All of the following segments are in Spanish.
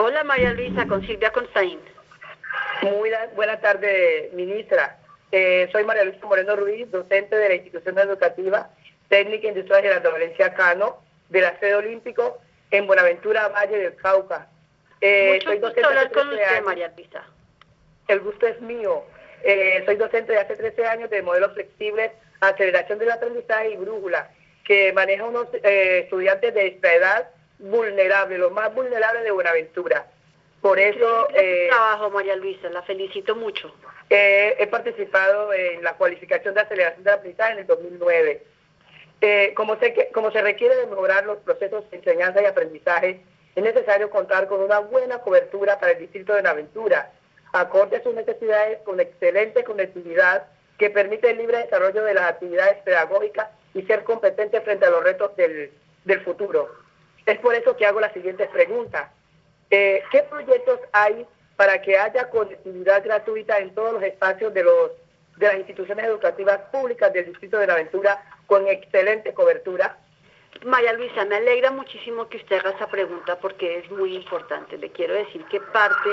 Hola María Luisa, con Silvia Constaín. Muy buena tarde, ministra. Eh, soy María Luisa Moreno Ruiz, docente de la institución educativa técnica industrial de la Valencia Cano, de la sede olímpico en Buenaventura, Valle del Cauca. Eh, soy docente hablar con usted, María Luisa. El gusto es mío. Eh, soy docente de hace 13 años de modelos flexibles, aceleración del aprendizaje y brújula, que maneja unos eh, estudiantes de esta edad vulnerable, los más vulnerables de Buenaventura. Por eso... Eh, trabajo, María Luisa, la felicito mucho. he participado en la cualificación de aceleración del aprendizaje en el 2009. Eh, como, se, como se requiere de mejorar los procesos de enseñanza y aprendizaje, es necesario contar con una buena cobertura para el distrito de Buenaventura, acorde a sus necesidades con excelente conectividad que permite el libre desarrollo de las actividades pedagógicas y ser competente frente a los retos del, del futuro. Es por eso que hago la siguiente pregunta. Eh, ¿Qué proyectos hay para que haya conectividad gratuita en todos los espacios de las instituciones educativas públicas del Distrito de la Aventura con excelente cobertura? María Luisa, me alegra muchísimo que usted haga esa pregunta porque es muy importante. Le quiero decir que parte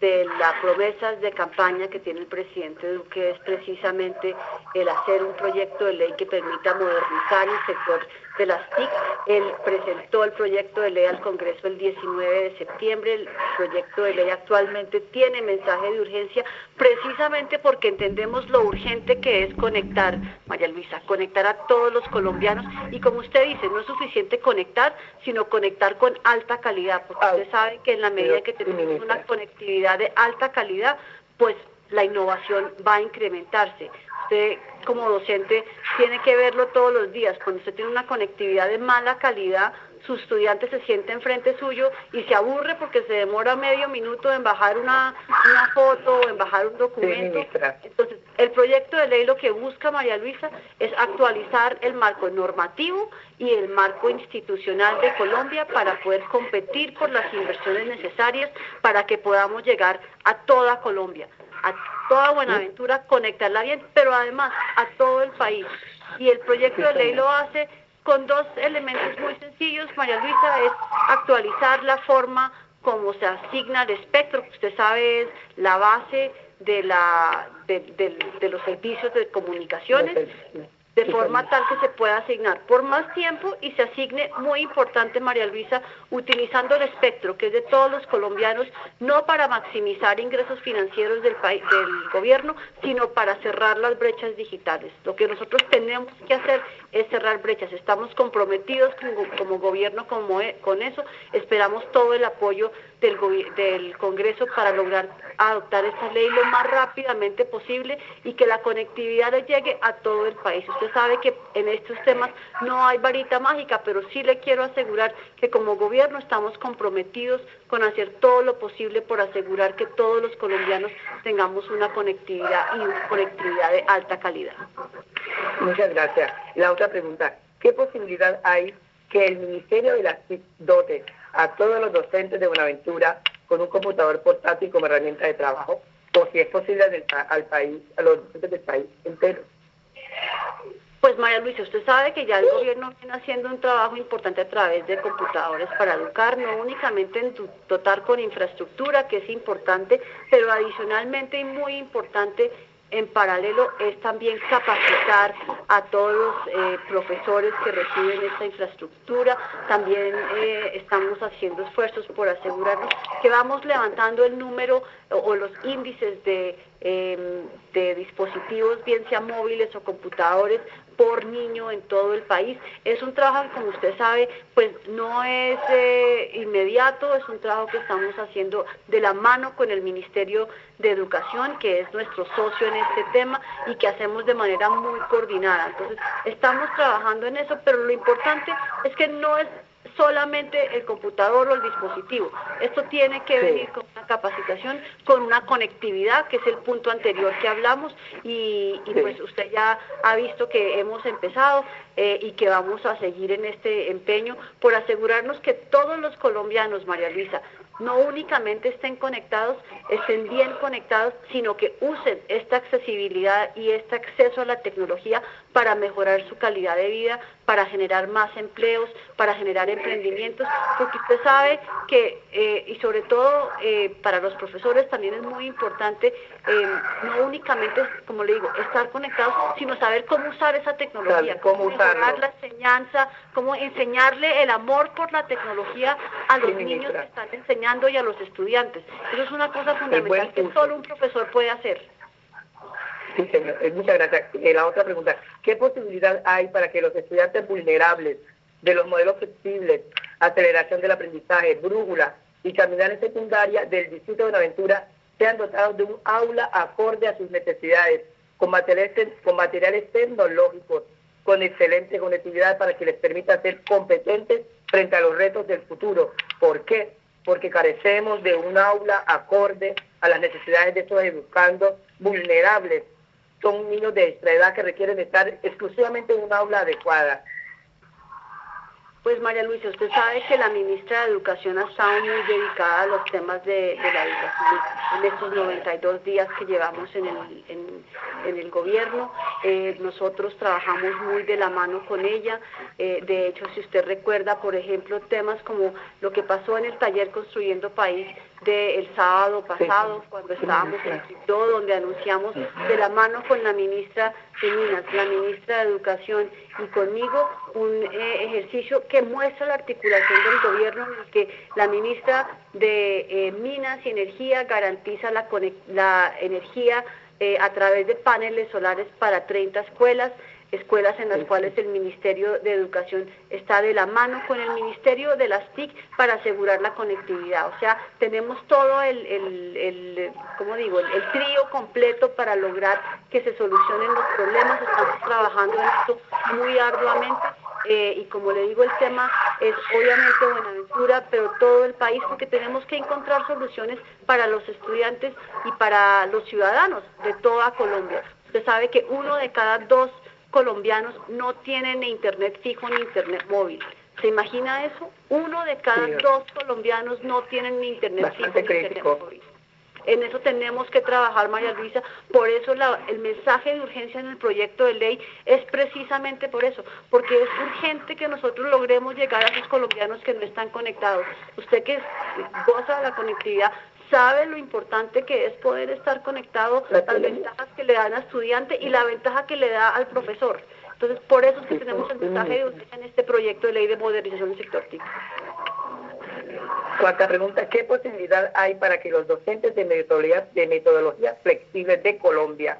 de las promesas de campaña que tiene el presidente Duque es precisamente el hacer un proyecto de ley que permita modernizar el sector de las TIC. Él presentó el proyecto de ley al Congreso el 19 de septiembre. El proyecto de ley actualmente tiene mensaje de urgencia precisamente porque entendemos lo urgente que es conectar, María Luisa, conectar a todos los colombianos y como usted dice, no es suficiente conectar, sino conectar con alta calidad, porque usted sabe que en la medida que tenemos una conectividad de alta calidad, pues la innovación va a incrementarse. Usted como docente tiene que verlo todos los días. Cuando usted tiene una conectividad de mala calidad, su estudiante se siente enfrente suyo y se aburre porque se demora medio minuto en bajar una, foto o en bajar un documento. Entonces, el proyecto de ley lo que busca María Luisa es actualizar el marco normativo y el marco institucional de Colombia para poder competir por las inversiones necesarias para que podamos llegar a toda Colombia a toda Buenaventura, conectarla bien, pero además a todo el país. Y el proyecto de ley lo hace con dos elementos muy sencillos, María Luisa, es actualizar la forma como se asigna el espectro, que usted sabe es la base de, la, de los servicios de comunicaciones de forma tal que se pueda asignar por más tiempo y se asigne, muy importante María Luisa, utilizando el espectro que es de todos los colombianos, no para maximizar ingresos financieros del, país, del gobierno, sino para cerrar las brechas digitales. Lo que nosotros tenemos que hacer es cerrar brechas. Estamos comprometidos como, gobierno e, con eso. Esperamos todo el apoyo del, del Congreso para lograr adoptar esta ley lo más rápidamente posible y que la conectividad le llegue a todo el país. Usted sabe que en estos temas no hay varita mágica, pero sí le quiero asegurar que como gobierno estamos comprometidos con hacer todo lo posible por asegurar que todos los colombianos tengamos una conectividad y conectividad de alta calidad. Muchas gracias. La otra pregunta, ¿qué posibilidad hay que el Ministerio de las TIC dote a todos los docentes de Buenaventura con un computador portátil como herramienta de trabajo? O si es posible al, país, a los docentes del país entero. Pues María Luisa, usted sabe que ya el gobierno viene haciendo un trabajo importante a través de computadores para educar, no únicamente en dotar con infraestructura, que es importante, pero adicionalmente y muy importante en paralelo es también capacitar a todos los eh, profesores que reciben esta infraestructura. También eh, estamos haciendo esfuerzos por asegurarnos que vamos levantando el número o, los índices de, em, dispositivos, bien sean móviles o computadores, por niño en todo el país. Es un trabajo que, como usted sabe, pues no es eh, inmediato, es un trabajo que estamos haciendo de la mano con el Ministerio de Educación, que es nuestro socio en este tema y que hacemos de manera muy coordinada. Entonces, estamos trabajando en eso, pero lo importante es que no es solamente el computador o el dispositivo. Esto tiene que venir con una capacitación, con una conectividad, que es el punto anterior que hablamos, y, pues usted ya ha visto que hemos empezado eh, y que vamos a seguir en este empeño por asegurarnos que todos los colombianos, María Luisa, no únicamente estén conectados, estén bien conectados, sino que usen esta accesibilidad y este acceso a la tecnología para mejorar su calidad de vida, para generar más empleos, para generar emprendimientos, porque usted sabe que, eh, y sobre todo eh, para los profesores también es muy importante, eh, no únicamente, como le digo, estar conectados, sino saber cómo usar esa tecnología, cómo, mejorar la enseñanza, cómo enseñarle el amor por la tecnología a los niños que están enseñando y a los estudiantes. Eso es una cosa fundamental que solo un profesor puede hacer. Sí. Eh, muchas gracias. Eh, la otra pregunta, ¿qué posibilidad hay para que los estudiantes vulnerables de los modelos flexibles, aceleración del aprendizaje, brújula y caminales secundaria del Distrito de Buenaventura sean dotados de un aula acorde a sus necesidades, con materiales, con materiales tecnológicos, con excelente conectividad para que les permita ser competentes frente a los retos del futuro? ¿Por qué? Porque carecemos de un aula acorde a las necesidades de estos educandos vulnerables son niños de extra edad que requieren estar exclusivamente en un aula adecuada. Pues María Luisa, usted sabe que la ministra de Educación ha estado muy dedicada a los temas de, la educación en estos 92 días que llevamos en el, gobierno. Eh, nosotros trabajamos muy de la mano con ella. Eh, de hecho, si usted recuerda, por ejemplo, temas como lo que pasó en el taller Construyendo País, del sábado pasado, cuando estábamos en Quito, donde anunciamos de la mano con la ministra de Minas, la ministra de Educación y conmigo un eh, ejercicio que muestra la articulación del gobierno en el que la ministra de eh, Minas y Energía garantiza la, la energía eh, a través de paneles solares para 30 escuelas escuelas en las cuales el Ministerio de Educación está de la mano con el Ministerio de las TIC para asegurar la conectividad. O sea, tenemos todo el, el, digo?, el, trío completo para lograr que se solucionen los problemas. Estamos trabajando en esto muy arduamente. Eh, y como le digo, el tema es obviamente Buenaventura, pero todo el país, porque tenemos que encontrar soluciones para los estudiantes y para los ciudadanos de toda Colombia. Usted sabe que uno de cada dos colombianos no tienen ni internet fijo ni internet móvil. ¿Se imagina eso? Uno de cada dos colombianos no tienen ni internet fijo ni internet móvil. En eso tenemos que trabajar, María Luisa. Por eso el mensaje de urgencia en el proyecto de ley es precisamente por eso, porque es urgente que nosotros logremos llegar a esos colombianos que no están conectados. Usted que goza de la conectividad sabe lo importante que es poder estar conectado, las ventajas que le dan al estudiante y la ventaja que le da al profesor. Entonces, por eso es que tenemos el mensaje de usted en este proyecto de ley de modernización del sector TIC. Cuarta pregunta, ¿qué posibilidad hay para que los docentes de metodologías de metodología flexibles de Colombia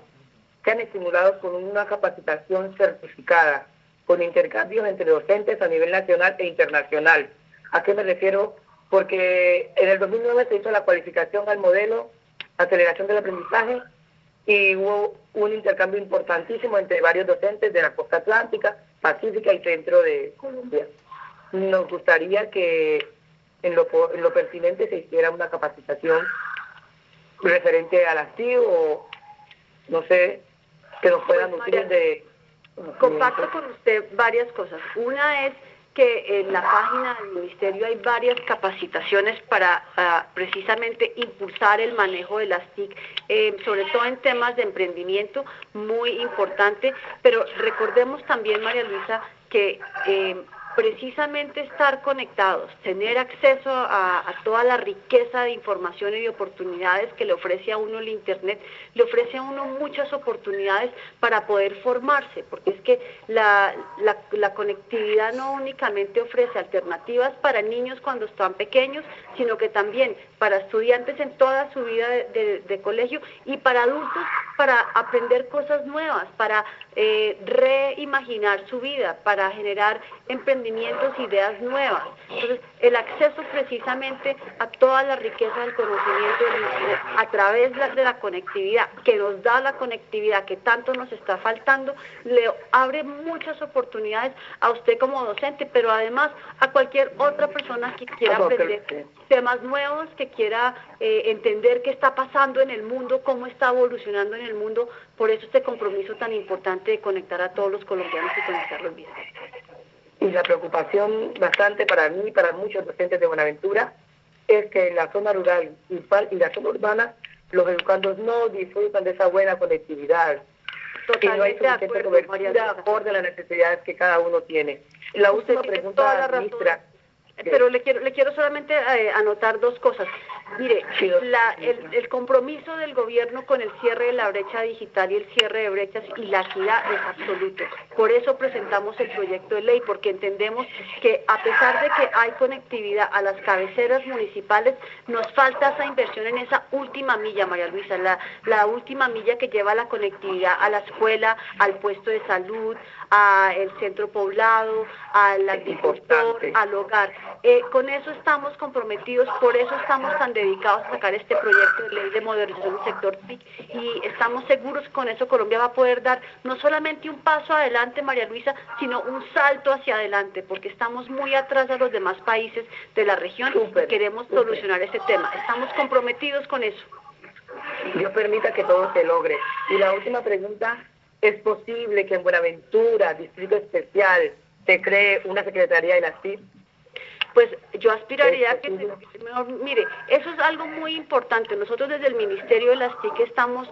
sean estimulados con una capacitación certificada, con intercambios entre docentes a nivel nacional e internacional? ¿A qué me refiero? Porque en el 2009 se hizo la cualificación al modelo aceleración del aprendizaje y hubo un intercambio importantísimo entre varios docentes de la costa atlántica, pacífica y centro de Colombia. Nos gustaría que en lo, en lo pertinente se hiciera una capacitación referente al activo o no sé, que nos puedan pues, de... Comparto con usted varias cosas. Una es que en la página del ministerio hay varias capacitaciones para precisamente impulsar el manejo de las TIC, eh, sobre todo en temas de emprendimiento, muy importante, pero recordemos también, María Luisa, que eh, precisamente estar conectados, tener acceso a, toda la riqueza de información y de oportunidades que le ofrece a uno el Internet, le ofrece a uno muchas oportunidades para poder formarse, porque es que la, conectividad no únicamente ofrece alternativas para niños cuando están pequeños, sino que también para estudiantes en toda su vida de, colegio y para adultos para aprender cosas nuevas, para eh, reimaginar su vida, para generar emprendimiento ideas nuevas. Entonces, el acceso precisamente a toda la riqueza del conocimiento a través de la conectividad, que nos da la conectividad que tanto nos está faltando, le abre muchas oportunidades a usted como docente, pero además a cualquier otra persona que quiera aprender temas nuevos, que quiera eh, entender qué está pasando en el mundo, cómo está evolucionando en el mundo. Por eso este compromiso tan importante de conectar a todos los colombianos y conectarlos bien y la preocupación bastante para mí y para muchos docentes de Buenaventura es que en la zona rural y la zona urbana los educandos no disfrutan de esa buena conectividad. que no hay suficiente cobertura acorde a las necesidades que cada uno tiene. La última pregunta, ministra. Pero le quiero, le quiero solamente eh, anotar dos cosas. Mire, el, compromiso del gobierno con el cierre de la brecha digital y el cierre de brechas y la equidad es absoluto. Por eso presentamos el proyecto de ley, porque entendemos que a pesar de que hay conectividad a las cabeceras municipales, nos falta esa inversión en esa última milla, María Luisa, la, la última milla que lleva la conectividad a la escuela, al puesto de salud, al centro poblado, al agricultor, al hogar. Eh, con eso estamos comprometidos, por eso estamos tan dedicados a sacar este proyecto de ley de modernización del sector TIC y estamos seguros que con eso Colombia va a poder dar no solamente un paso adelante, María Luisa, sino un salto hacia adelante, porque estamos muy atrás de los demás países de la región y queremos solucionar ese tema. Estamos comprometidos con eso. Dios permita que todo se logre. Y la última pregunta, ¿es posible que en Buenaventura, Distrito Especial, se cree una Secretaría de la CIP? Pues yo aspiraría a que, mire, eso es algo muy importante. Nosotros desde el Ministerio de las TIC estamos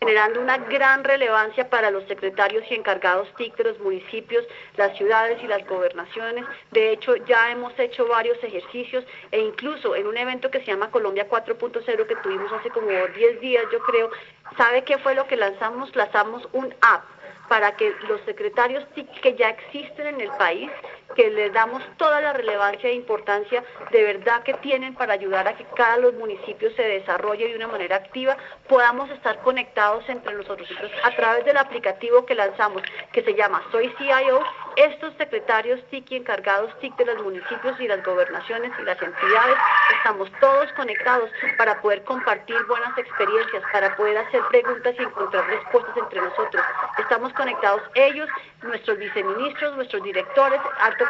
generando una gran relevancia para los secretarios y encargados TIC de los municipios, las ciudades y las gobernaciones. De hecho, ya hemos hecho varios ejercicios e incluso en un evento que se llama Colombia 4.0 que tuvimos hace como 10 días, yo creo, ¿sabe qué fue lo que lanzamos? Lanzamos un app para que los secretarios que ya existen en el país que les damos toda la relevancia e importancia de verdad que tienen para ayudar a que cada los municipios se desarrolle de una manera activa, podamos estar conectados entre nosotros. a través del aplicativo que lanzamos, que se llama Soy CIO, estos secretarios TIC y encargados TIC de los municipios y las gobernaciones y las entidades, estamos todos conectados para poder compartir buenas experiencias, para poder hacer preguntas y encontrar respuestas entre nosotros. Estamos conectados ellos, nuestros viceministros, nuestros directores,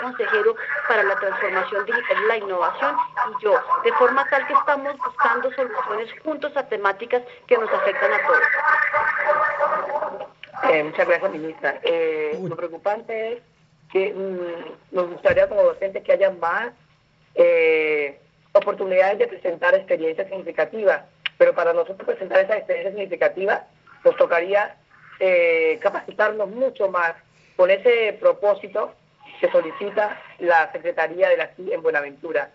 consejero para la transformación digital y la innovación y yo, de forma tal que estamos buscando soluciones juntos a temáticas que nos afectan a todos. Eh, muchas gracias, ministra. Eh, lo preocupante es que mm, nos gustaría como docentes que haya más eh, oportunidades de presentar experiencias significativas, pero para nosotros presentar esas experiencias significativas nos tocaría capacitarnos mucho más con ese propósito que solicita la Secretaría de la CI en Buenaventura.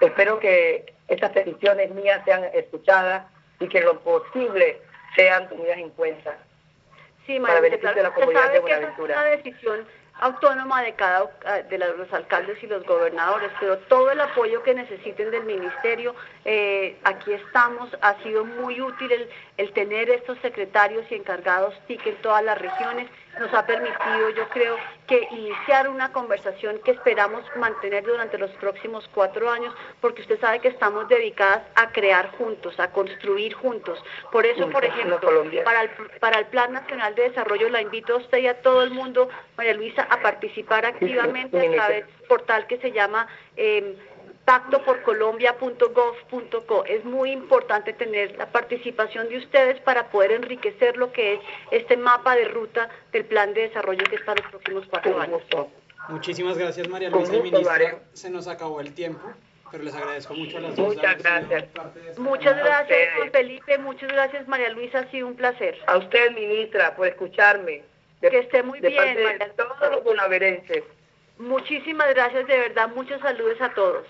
Espero que estas peticiones mías sean escuchadas y que lo posible sean tenidas en cuenta sí, para beneficio de la comunidad de Buenaventura. es una decisión autónoma de cada de los alcaldes y los gobernadores, pero todo el apoyo que necesiten del ministerio, eh, aquí estamos, ha sido muy útil el, el tener estos secretarios y encargados TIC en todas las regiones nos ha permitido, yo creo, que iniciar una conversación que esperamos mantener durante los próximos cuatro años, porque usted sabe que estamos dedicadas a crear juntos, a construir juntos. Por eso, por ejemplo, para el, para el Plan Nacional de Desarrollo, la invito a usted y a todo el mundo, María Luisa, a participar activamente a través del portal que se llama... Eh, pactoporcolombia.gov.co. Es muy importante tener la participación de ustedes para poder enriquecer lo que es este mapa de ruta del plan de desarrollo que está en los próximos cuatro años. Muchísimas gracias, María Luisa Ministra. Se nos acabó el tiempo, pero les agradezco mucho a las dos. Muchas gracias. Muchas gracias, Felipe. Muchas gracias, María Luisa. Ha sido un placer. A usted, ministra, por escucharme. que esté muy bien, María. todos los bonaverenses. Muchísimas gracias, de verdad. Muchos saludos a todos.